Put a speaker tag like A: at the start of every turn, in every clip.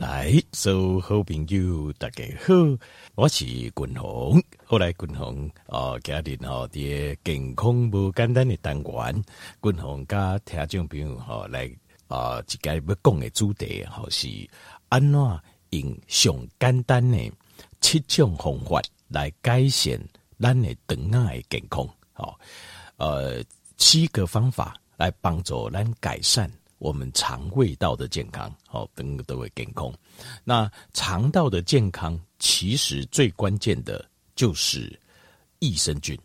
A: 来，所有好朋友大家好，我是君鸿。后来君鸿啊，家庭吼啲健康无简单的单元，君鸿加听众朋友吼来啊，一个要讲的主题吼是安怎用上简单的七种方法来改善咱的肠仔的健康。好，呃，七个方法来帮助咱改善。我们肠胃道的健康，好，等都会健康。那肠道的健康，其实最关键的就是益生菌，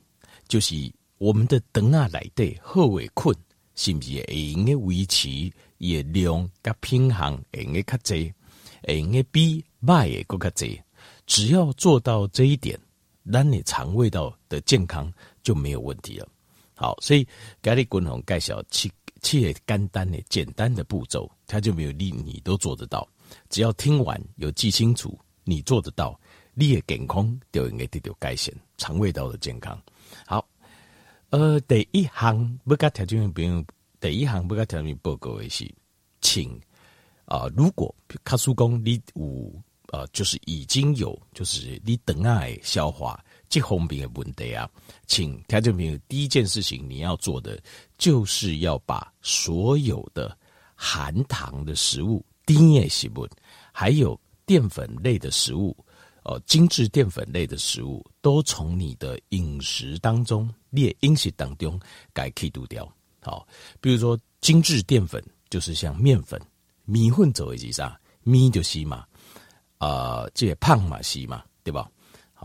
A: 就是我们的肠啊内底好诶菌，是不是会用诶维持也量甲平衡，会用诶较济，会用诶比歹诶搁较济。只要做到这一点，咱你肠胃道的健康就没有问题了。好，所以今日君鸿介绍七。切简单的简单的步骤，他就没有力，你都做得到。只要听完有记清楚，你做得到，你的健康就应该得到改善，肠胃道的健康。好，呃，第一行不该条件不用，第一行不该条件报告的是，请啊、呃，如果卡叔公你有呃，就是已经有，就是你等爱消化。这方面的问题啊，请听众朋友，第一件事情你要做的，就是要把所有的含糖的食物、甜的食物，还有淀粉类的食物，呃，精致淀粉类的食物，都从你的饮食当中、列饮食当中该去除掉。好，比如说精致淀粉，就是像面粉、米粉走为基啥，米就是嘛，呃，这些胖嘛是嘛，对吧？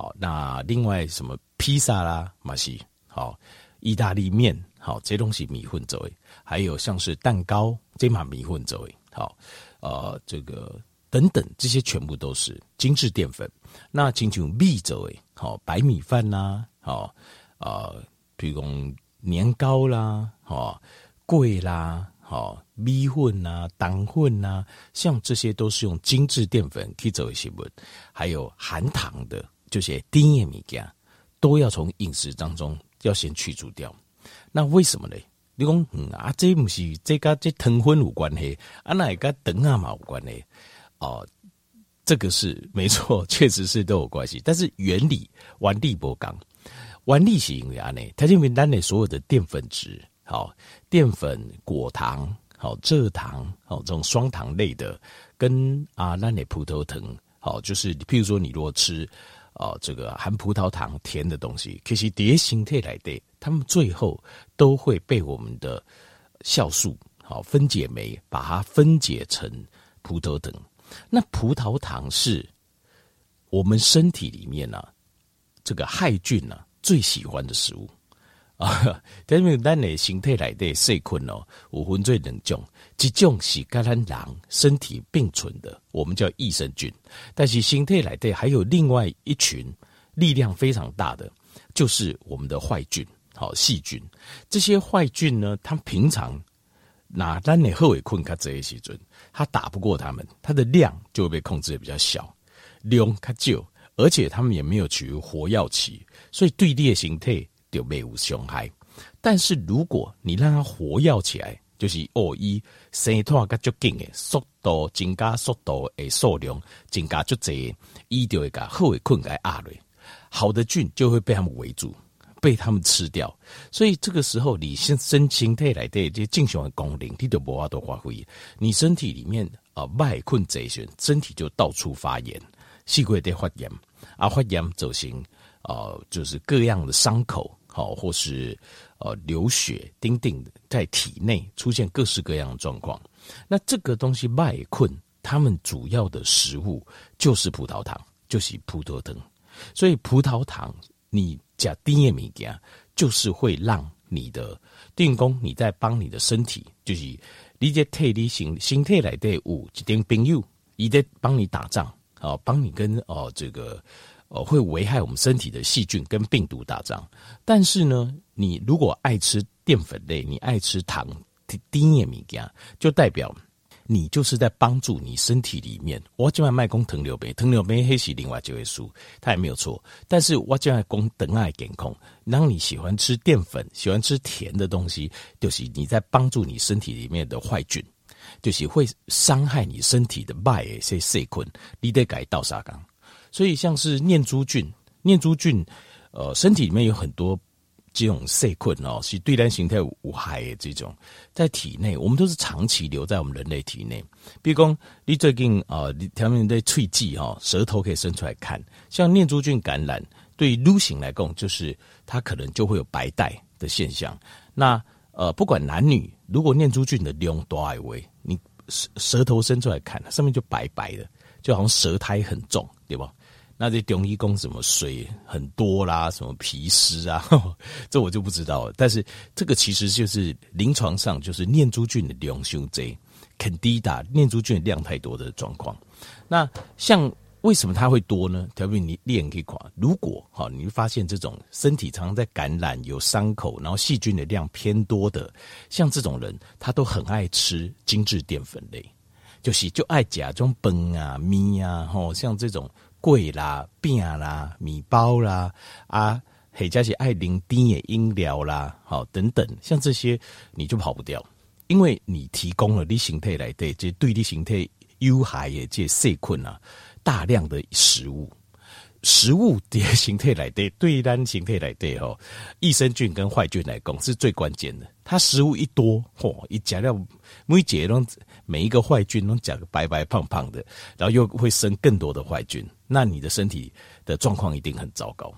A: 好，那另外什么披萨啦，马西好，意大利面好，这东西米粉作为，还有像是蛋糕，这嘛米粉作为，好，呃，这个等等，这些全部都是精致淀粉。那请求米作为，好，白米饭呐，好，呃，比如讲年糕啦，好，粿啦，好，米粉呐，糖粉呐，像这些都是用精致淀粉去做一些物，还有含糖的。就些甜的物件都要从饮食当中要先去除掉。那为什么呢？你讲嗯啊，这不是这跟这糖分有关系，啊那跟肠啊嘛有关系哦。这个是没错，确实是都有关系。但是原理原理不讲，原理是因为啊呢，它认为单内所有的淀粉质，好淀粉、果糖、好蔗糖、好这种双糖类的，跟啊那的葡萄糖，好就是譬如说你如果吃。哦，这个含葡萄糖甜的东西，可是蝶形态来的，它们最后都会被我们的酵素好分解酶把它分解成葡萄糖。那葡萄糖是我们身体里面呢、啊，这个害菌呢、啊、最喜欢的食物。啊，但是咱的形态来的细菌哦，有分最两种，一种是跟咱人身体并存的，我们叫益生菌。但是形态来的还有另外一群力量非常大的，就是我们的坏菌，好细菌。这些坏菌呢，它平常拿咱的好的菌卡这些细菌，它打不过它们，它的量就会被控制的比较小，量较少，而且它们也没有处于活跃期，所以对列形态。就没有伤害，但是如果你让它活跃起来，就是哦，一生态个足紧诶，速度增加，速度诶数量增加足侪，伊就会把好诶菌给压落，好的菌就会被他们围住，被他们吃掉。所以这个时候，你先身形态来的这正常的功能，你都无法度发挥。你身体里面啊，坏菌贼选，身体就到处发炎，细菌在发炎，啊发炎造成啊，就是各样的伤口。好，或是呃流血、丁丁的在体内出现各式各样的状况。那这个东西麦困，他们主要的食物就是葡萄糖，就是葡萄糖。所以葡萄糖你加甜的物件，就是会让你的电工你在帮你的身体，就是你在替你心心态来对五一点朋友，你在帮你打仗啊，帮你跟哦这个。哦，会危害我们身体的细菌跟病毒打仗。但是呢，你如果爱吃淀粉类，你爱吃糖、甜的物件，就代表你就是在帮助你身体里面。我就爱卖供糖尿病，糖尿病黑是另外就会输，它也没有错。但是我就爱供等爱健康，当你喜欢吃淀粉、喜欢吃甜的东西，就是你在帮助你身体里面的坏菌。就是会伤害你身体的脉诶，些细菌，你得改倒沙缸。所以像是念珠菌，念珠菌，呃，身体里面有很多这种细菌哦，是对人形态无害的这种，在体内，我们都是长期留在我们人类体内。比如说，你最近啊，你条面的喙迹哈，舌头可以伸出来看，像念珠菌感染，对女性来讲，就是它可能就会有白带的现象。那呃，不管男女，如果念珠菌的量大为，你舌舌头伸出来看，上面就白白的，就好像舌苔很重，对吧？那这中医讲什么水很多啦，什么皮湿啊呵呵，这我就不知道了。但是这个其实就是临床上就是念珠菌的量太多，肯低打念珠菌量太多的状况。那像为什么它会多呢？特别你练可以垮。如果哈，你会发现这种身体常常在感染、有伤口，然后细菌的量偏多的，像这种人，他都很爱吃精致淀粉类，就是就爱夹这种饭啊、咪啊，吼，像这种。粿啦、饼啦、米包啦，啊，或者是爱零甜的饮料啦，好等等，像这些你就跑不掉，因为你提供了你形态来对这对你形态有害的这细菌啊，大量的食物，食物的形态来对对单形态来对吼，益生菌跟坏菌来讲是最关键的。它食物一多，嚯，一加料每节都每一个坏菌都长白白胖胖的，然后又会生更多的坏菌。那你的身体的状况一定很糟糕。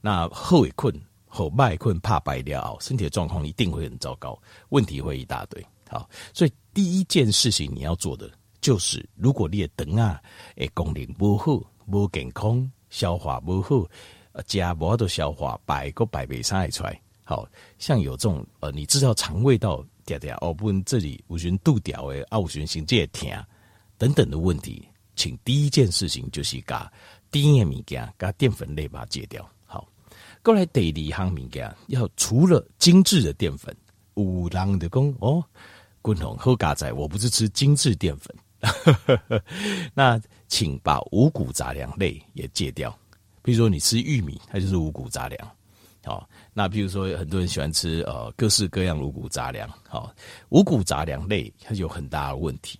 A: 那后尾困后脉困怕白了，身体的状况一定会很糟糕，问题会一大堆。好，所以第一件事情你要做的就是，如果你的肠啊，诶功能不好、不健康、消化不好，呃，加不好的消化，白个白白上来出来。好像有这种呃，你知道肠胃道嗲嗲哦，不，这里五旬度掉诶，啊，五旬心这疼等等的问题。请第一件事情就是把低盐物件、把淀粉类把它戒掉。好，过来第二项物件，要除了精致的淀粉，五郎的功哦，滚红喝嘎仔，我不是吃精致淀粉，那请把五谷杂粮类也戒掉。比如说你吃玉米，它就是五谷杂粮。好，那比如说很多人喜欢吃呃各式各样五谷杂粮，好，五谷杂粮类它有很大的问题。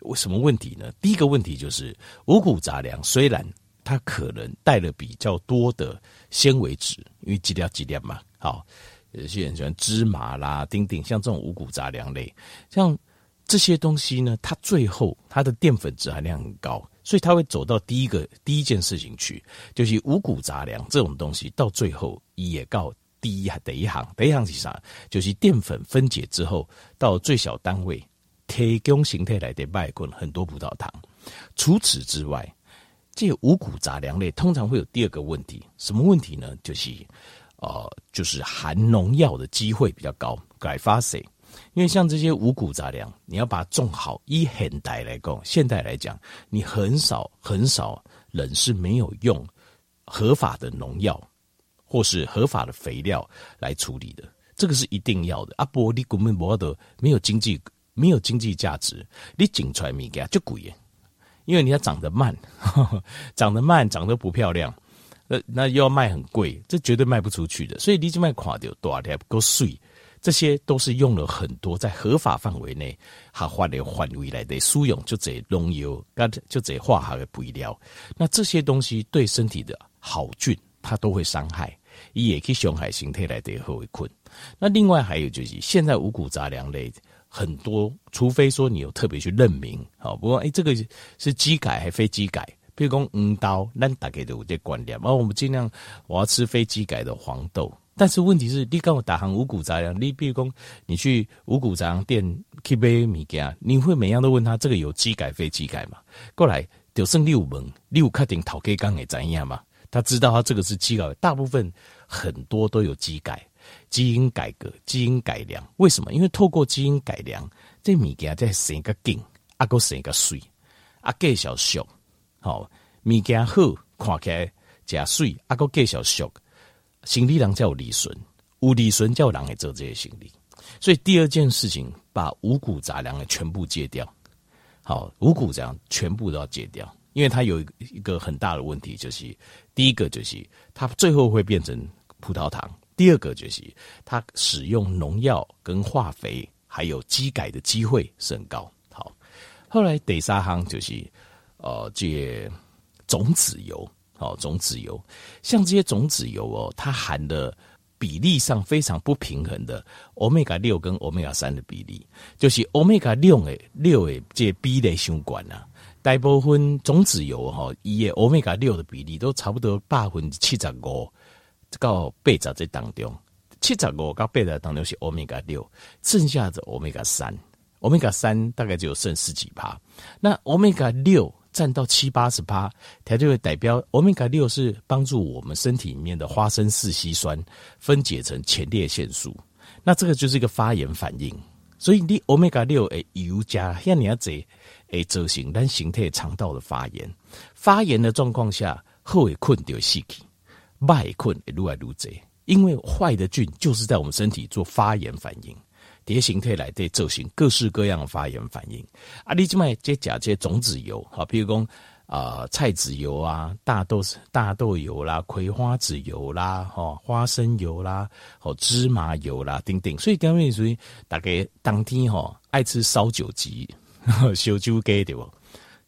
A: 为什么问题呢？第一个问题就是五谷杂粮虽然它可能带了比较多的纤维质，因为几粒几粒嘛，好，有些人喜欢芝麻啦、丁丁，像这种五谷杂粮类，像这些东西呢，它最后它的淀粉质含量很高，所以它会走到第一个第一件事情去，就是五谷杂粮这种东西到最后也告第一第一行，第一行是啥？就是淀粉分解之后到最小单位。提供形态来的麦棍很多葡萄糖。除此之外，这五谷杂粮类通常会有第二个问题，什么问题呢？就是呃，就是含农药的机会比较高。改发谁？因为像这些五谷杂粮，你要把它种好，以现代来讲，现代来讲，你很少很少人是没有用合法的农药或是合法的肥料来处理的，这个是一定要的。啊，不，你根本没得没有经济。没有经济价值，你种出来物件就贵，因为你要长得慢，呵 呵长得慢，长得不漂亮，那那又要卖很贵，这绝对卖不出去的。所以你就卖垮掉多少还不够税，这些都是用了很多在合法范围内合法的范围来的输用，就这农药，就这化学的肥料，那这些东西对身体的好菌，它都会伤害，也可以伤害身体来的后遗困。那另外还有就是，现在五谷杂粮类。很多，除非说你有特别去认明，好，不过哎、这个是机改还非机改？比如讲黄豆，那大概都有这观念，然后我们尽量我要吃非机改的黄豆。但是问题是，你跟我打行五谷杂粮，你比如讲你去五谷杂粮店去买物件，你会每样都问他这个有基改非基改嘛？过来就剩六门，六确定讨给刚给怎样嘛？他知道他这个是基改，大部分很多都有基改。基因改革、基因改良，为什么？因为透过基因改良，这物件再生个劲，啊，个生个水，啊，介绍俗，好，物件好，看起来真水，啊，个介绍俗，行李人才有利润，有利润才有人会做这些行李。所以第二件事情，把五谷杂粮的全部戒掉。好，五谷杂粮全部都要戒掉，因为它有一个很大的问题，就是第一个就是它最后会变成葡萄糖。第二个就是，它使用农药跟化肥还有机改的机会是很高。好，后来第三项就是呃，这种子油，哦，种子油，像这些种子油哦，它含的比例上非常不平衡的欧米伽六跟欧米伽三的比例，就是欧米伽六诶六诶这比例相关啊。大部分种子油哈，伊诶欧米伽六的比例都差不多百分之七十五到八十这当中，七十五到八十当中是欧米伽六，剩下的欧米伽三，欧米伽三大概只有剩十几趴。那欧米伽六占到七八十趴，它就会代表欧米伽六是帮助我们身体里面的花生四烯酸分解成前列腺素，那这个就是一个发炎反应。所以你欧米伽六诶油加像你要这。诶，造成咱形态肠道的发炎，发炎的状况下，好的菌就死去，坏的菌会愈来愈多。因为坏的菌就是在我们身体做发炎反应，这些形态来对造型各式各样的发炎反应。啊，你这卖这假这种子油，好，比如讲啊、菜籽油啊，大豆大豆油啦，葵花籽油啦，哈，花生油啦，好，芝麻油啦，等等。所以当面属于大概当天哈爱吃烧酒鸡。烧酒鸡对不？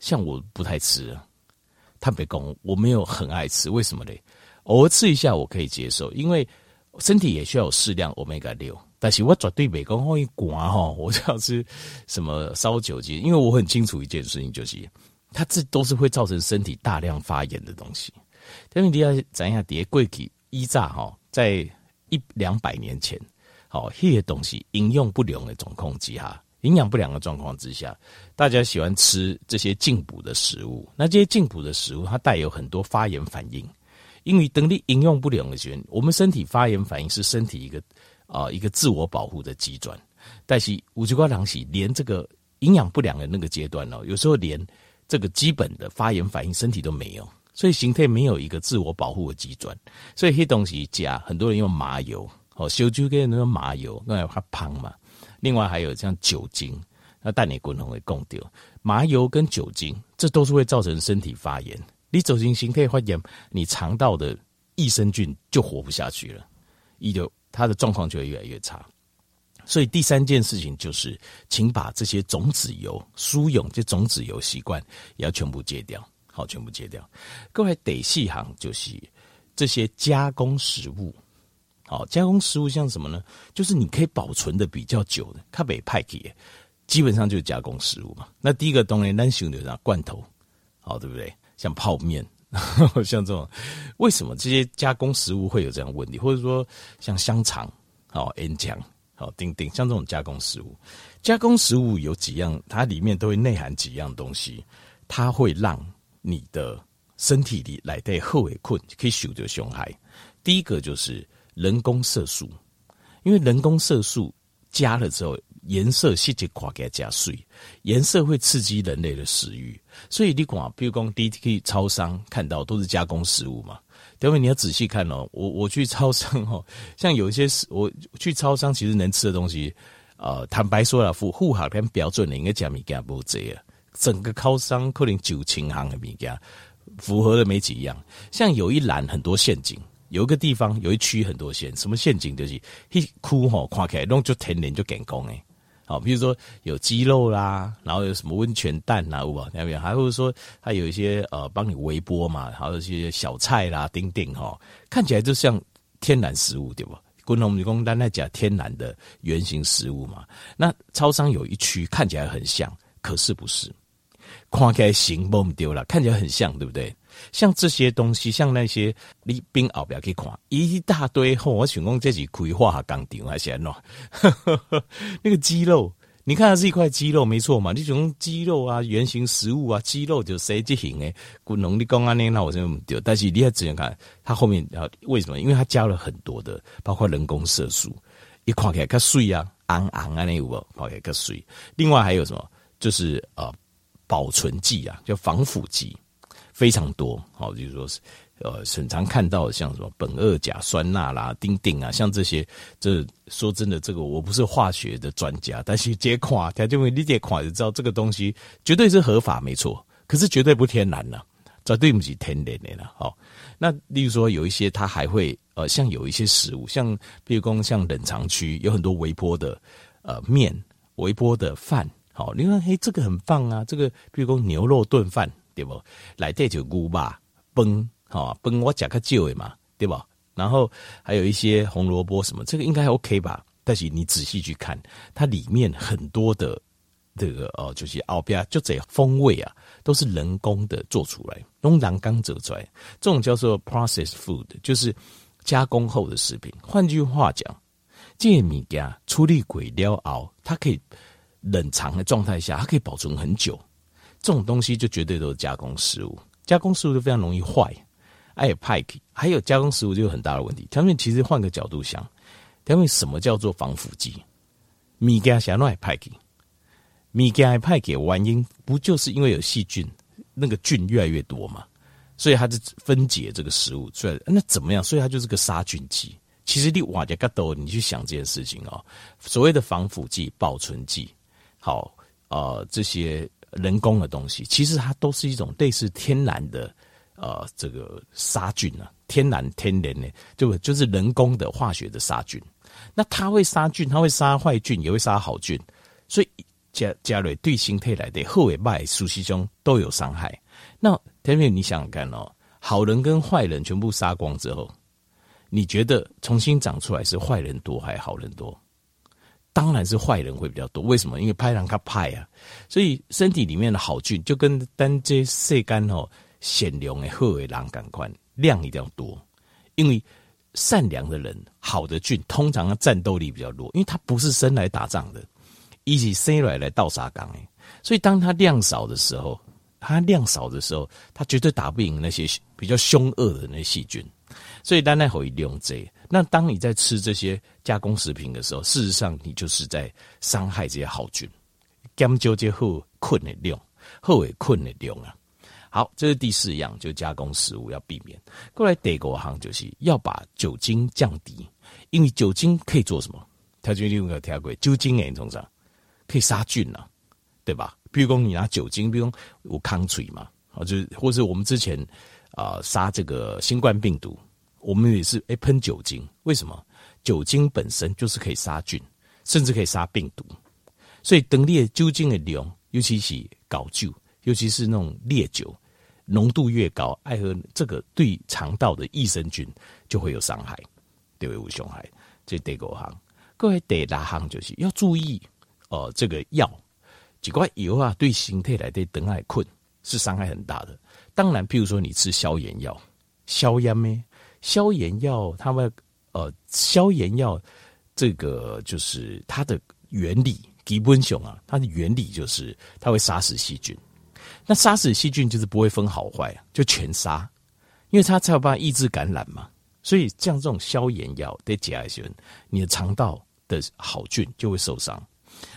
A: 像我不太吃，坦白讲，我没有很爱吃。为什么嘞？偶尔吃一下我可以接受，因为身体也需要有适量欧米伽六。但是我绝对没讲会寡哈，我就要吃什么烧酒鸡，因为我很清楚一件事情，就是它这都是会造成身体大量发炎的东西。但是你要怎样叠贵体依炸哈，在一两百年前，好，这些东西应用不良的总控制哈。营养不良的状况之下，大家喜欢吃这些进补的食物。那这些进补的食物，它带有很多发炎反应。因为等你营用不良的时候，我们身体发炎反应是身体一个啊、一个自我保护的机转。但是五谷瓜糖洗连这个营养不良的那个阶段哦，有时候连这个基本的发炎反应身体都没有，所以形态没有一个自我保护的机转。所以黑东西加很多人用麻油哦，烧酒跟那个麻油，那它胖嘛。另外还有像酒精，那带你滚龙会供掉麻油跟酒精，这都是会造成身体发炎。你走进形态发炎，你肠道的益生菌就活不下去了，一就它的状况就会越来越差。所以第三件事情就是，请把这些种子油、输用这种子油习惯也要全部戒掉，好，全部戒掉。各位得细行就是这些加工食物。好，加工食物像什么呢？就是你可以保存的比较久的，它被派给，基本上就是加工食物嘛。那第一个东西，咱想的罐头，好，对不对？像泡面，像这种，为什么这些加工食物会有这样问题？或者说像香肠，好，烟肠，好，丁丁，像这种加工食物，加工食物有几样，它里面都会内含几样东西，它会让你的身体里来对后尾困可以受到伤害。第一个就是。人工色素，因为人工色素加了之后，颜色细节垮给它加碎，颜色会刺激人类的食欲，所以你讲，比如讲 D T K 超商看到都是加工食物嘛，因为你要仔细看哦，我我去超商哦，像有一些我去超商其实能吃的东西，呃，坦白说了，符符合跟标准的应该讲物件不这样，整个超商可能九千行的物件符合的没几样，像有一栏很多陷阱。有一个地方有一区很多陷，什么陷阱就是一窟吼，看起来弄就天然就干工诶。好，比如说有鸡肉啦，然后有什么温泉蛋呐，有无？那边还会说它有一些呃帮你微波嘛，还有一些小菜啦，丁丁哈，看起来就像天然食物对不？滚龙女工单在讲天然的原型食物嘛。那超商有一区看起来很像，可是不是，看起来形不丢了，看起来很像，对不对？像这些东西，像那些你冰后边去看一大堆，我想讲这是葵花钢钉还是安喏？那个肌肉，你看它是一块肌肉，没错嘛？你种肌肉啊，原型食物啊，肌肉就谁这型诶？古农的公安呢？那我真丢。但是你要仔细看，它后面啊，为什么？因为它加了很多的，包括人工色素，一看起来较水啊，昂昂啊，那有无？看起来较水。另外还有什么？就是呃，保存剂啊，叫防腐剂。非常多，好，就是说是，呃，很常看到像什么苯二甲酸钠啦、丁丁啊，像这些，这说真的，这个我不是化学的专家，但是这块，他就会理解块就知道这个东西绝对是合法，没错，可是绝对不天然了，绝对不是天然的了。好，那例如说有一些，它还会，呃，像有一些食物，像比如说像冷藏区有很多微波的，呃，面、微波的饭。好，你看，嘿，这个很棒啊，这个比如说牛肉炖饭，对不？来这就牛吧，崩，好，崩我加个椒嘛，对吧？然后还有一些红萝卜什么，这个应该 OK 吧？但是你仔细去看，它里面很多的这个哦，就是奥比亚就这风味啊，都是人工的做出来，用人工做出来，这种叫做 processed food，就是加工后的食品。换句话讲，这些物件处理过了后，它可以。冷藏的状态下，它可以保存很久。这种东西就绝对都是加工食物，加工食物就非常容易坏。还有派克，还有加工食物就有很大的问题。他们其实换个角度想，他们什么叫做防腐剂？米加想来派克，米加派克原因不就是因为有细菌，那个菌越来越多嘛？所以它就分解这个食物出来。那怎么样？所以它就是个杀菌剂。其实你瓦加嘎多，你去想这件事情哦，所谓的防腐剂、保存剂。好，呃，这些人工的东西，其实它都是一种类似天然的，呃，这个杀菌啊，天然天然的，就就是人工的化学的杀菌。那它会杀菌，它会杀坏菌，也会杀好菌，所以加加瑞对形态来的后尾败熟悉中都有伤害。那天明，你想想看哦，好人跟坏人全部杀光之后，你觉得重新长出来是坏人多还是好人多？当然是坏人会比较多，为什么？因为拍人他派啊，所以身体里面的好菌就跟单这色干哦显亮的好的人感官量一定要多，因为善良的人好的菌通常的战斗力比较弱，因为他不是生来打仗的，一起生来来倒沙缸诶，所以当他量少的时候，他量少的时候，他绝对打不赢那些比较凶恶的那些细菌。所以，单单可以利用这。那当你在吃这些加工食品的时候，事实上你就是在伤害这些好菌。减少这后困的量，后尾困的量啊。好，这是第四样，就加工食物要避免。过来第五项就是要把酒精降低，因为酒精可以做什么？他就用个调过酒精诶，通常可以杀菌啊，对吧？比如说你拿酒精，比如说有康水嘛，啊，就是或是我们之前啊杀这个新冠病毒。我们也是诶喷酒精，为什么？酒精本身就是可以杀菌，甚至可以杀病毒。所以等烈酒精的量，尤其是高酒，尤其是那种烈酒，浓度越高，爱喝这个对肠道的益生菌就会有伤害，对胃有伤害。这第五行，各位第六行就是要注意哦、呃，这个药，几块油啊，对身体来的等爱困是伤害很大的。当然，譬如说你吃消炎药，消炎咩？消炎药，它们呃，消炎药这个就是它的原理，基本上啊，它的原理就是它会杀死细菌。那杀死细菌就是不会分好坏，就全杀，因为它才有办法抑制感染嘛。所以像这种消炎药得加一些，你的肠道的好菌就会受伤。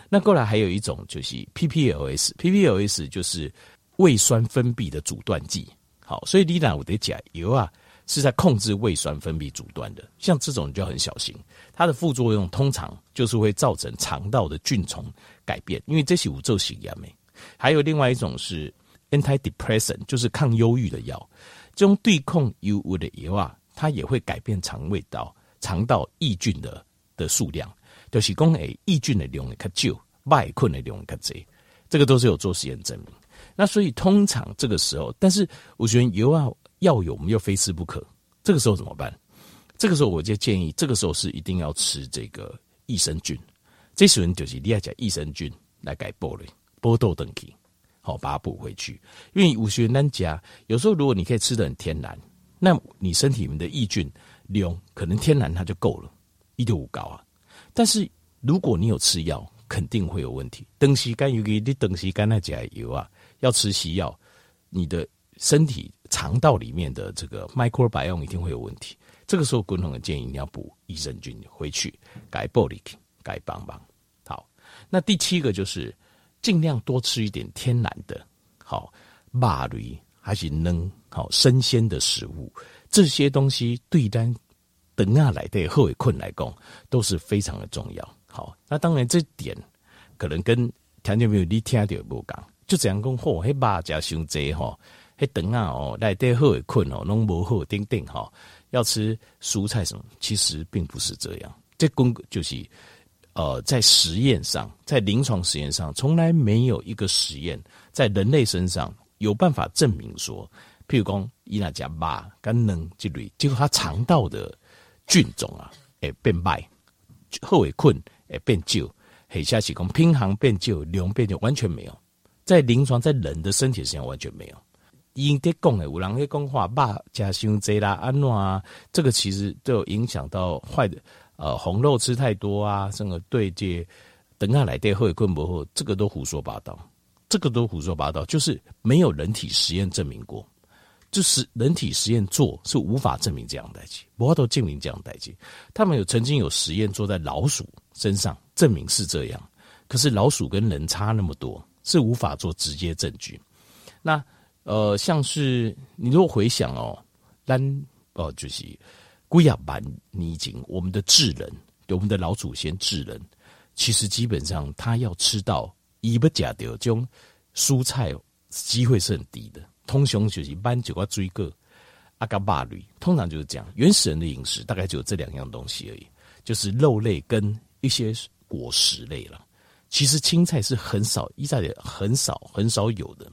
A: 那过来还有一种就是 PPLS，PPLS 就是胃酸分泌的阻断剂。好，所以你俩我得加油啊。是在控制胃酸分泌阻断的，像这种就很小心。它的副作用通常就是会造成肠道的菌丛改变，因为这是五洲型药没。还有另外一种是 antidepressant，就是抗忧郁的药。这种对抗忧郁的药啊，它也会改变肠胃道、肠道益菌的的数量，就是讲诶，益菌的量较少，外困的量较多。这个都是有做实验证明。那所以通常这个时候，但是我觉得油啊。药有，我们又非吃不可。这个时候怎么办？这个时候我就建议，这个时候是一定要吃这个益生菌。这时候就是你要讲益生菌来改波的波豆等级，好把它补回去。因为五学难加，有时候如果你可以吃得很天然，那你身体里面的益菌量可能天然它就够了，一点五高啊。但是如果你有吃药，肯定会有问题。长时间尤其你长时间来加油啊，要吃西药，你的身体。肠道里面的这个 microbiome 一定会有问题，这个时候，滚筒的建议你要补益生菌回去，改 b o l i c，改帮帮。好，那第七个就是尽量多吃一点天然的，好，肉类还是能好生鲜的食物，这些东西对单等下来对后尾困来讲都是非常的重要。好，那当然这点可能跟条件没有你听到不讲，就这样讲，嚯，黑肉加伤济哈。哎，等啊哦，来得好困哦，拢无好顶顶哈，要吃蔬菜什么？其实并不是这样，这公就是呃，在实验上，在临床实验上，从来没有一个实验在人类身上有办法证明说，譬如讲伊那加巴跟能这类，结果他肠道的菌种啊，诶变败，后尾困诶变旧，黑下起功拼行变旧，量变旧，完全没有，在临床在人的身体上完全没有。因得讲诶，有人会讲话巴加胸贼啦安诺啊，这个其实都有影响到坏的。呃，红肉吃太多啊，甚至对这等下来对后困不后，这个都胡说八道，这个都胡说八道，就是没有人体实验证明过，就是人体实验做是无法证明这样的东西，不过都证明这样的东西。他们有曾经有实验做在老鼠身上，证明是这样，可是老鼠跟人差那么多，是无法做直接证据。那呃，像是你如果回想哦，单哦就是。龟亚板泥井，我们的智人，我们的老祖先智人，其实基本上他要吃到伊不假的这种蔬菜，机会是很低的。通常就是斑酒啊、追个阿嘎巴驴，通常就是这样。原始人的饮食大概就有这两样东西而已，就是肉类跟一些果实类了。其实青菜是很少，一在很少很少有的。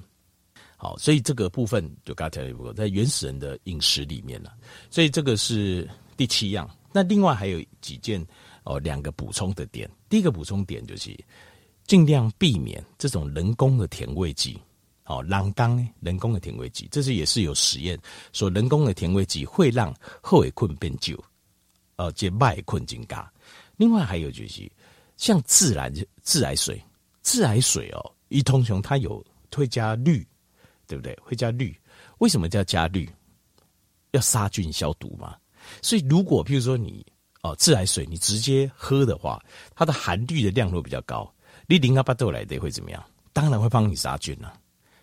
A: 好，所以这个部分就刚才讲过，在原始人的饮食里面了。所以这个是第七样。那另外还有几件哦，两个补充的点。第一个补充点就是尽量避免这种人工的甜味剂。哦，人工人工的甜味剂，这是也是有实验说人工的甜味剂会让后尾困变旧，呃，解麦困增加。另外还有就是像自然自来水，自来水哦，一通常它有会加氯。对不对？会加氯，为什么叫加氯？要杀菌消毒嘛。所以如果譬如说你哦自来水，你直接喝的话，它的含氯的量会比较高。你淋阿巴豆来的会怎么样？当然会帮你杀菌了，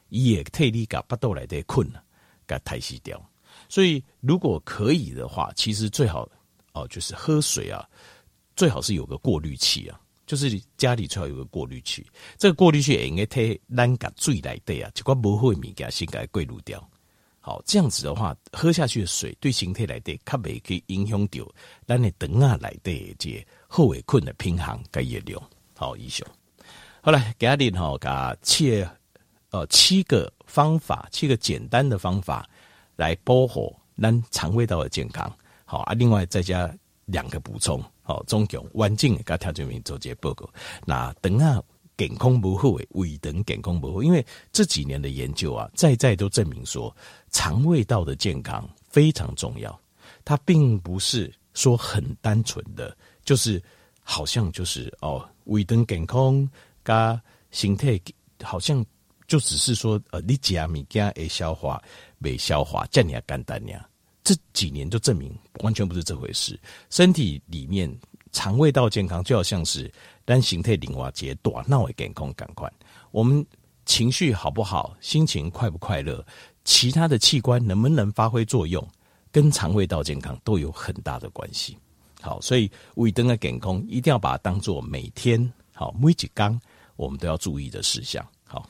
A: 也替你把巴豆来的困了，给它排洗掉。所以如果可以的话，其实最好哦就是喝水啊，最好是有个过滤器啊。就是家里最好有个过滤器，这个过滤器也应该替咱甲水来的啊，结果不会物件先给过滤掉。好，这样子的话，喝下去的水对身体来的，较未去影响到咱的肠啊来的这后尾困的平衡跟热量。好，以上。好了，给阿弟吼，甲七呃七个方法，七个简单的方法来保护咱肠胃道的健康。好啊，另外再加两个补充。好，总共完整的跟条件面做这个报告。那等下健康不好诶，胃等健康不好，因为这几年的研究啊，在在都证明说，肠胃道的健康非常重要。它并不是说很单纯的，就是好像就是哦，胃等健康加身体好像就只是说呃，你吃物件会消化，没消化，这样简单呀。这几年就证明完全不是这回事。身体里面肠胃道健康就好像是单形态零瓦节短闹的健康感官。我们情绪好不好，心情快不快乐，其他的器官能不能发挥作用，跟肠胃道健康都有很大的关系。好，所以胃灯的健康一定要把它当做每天好每几缸我们都要注意的事项。好，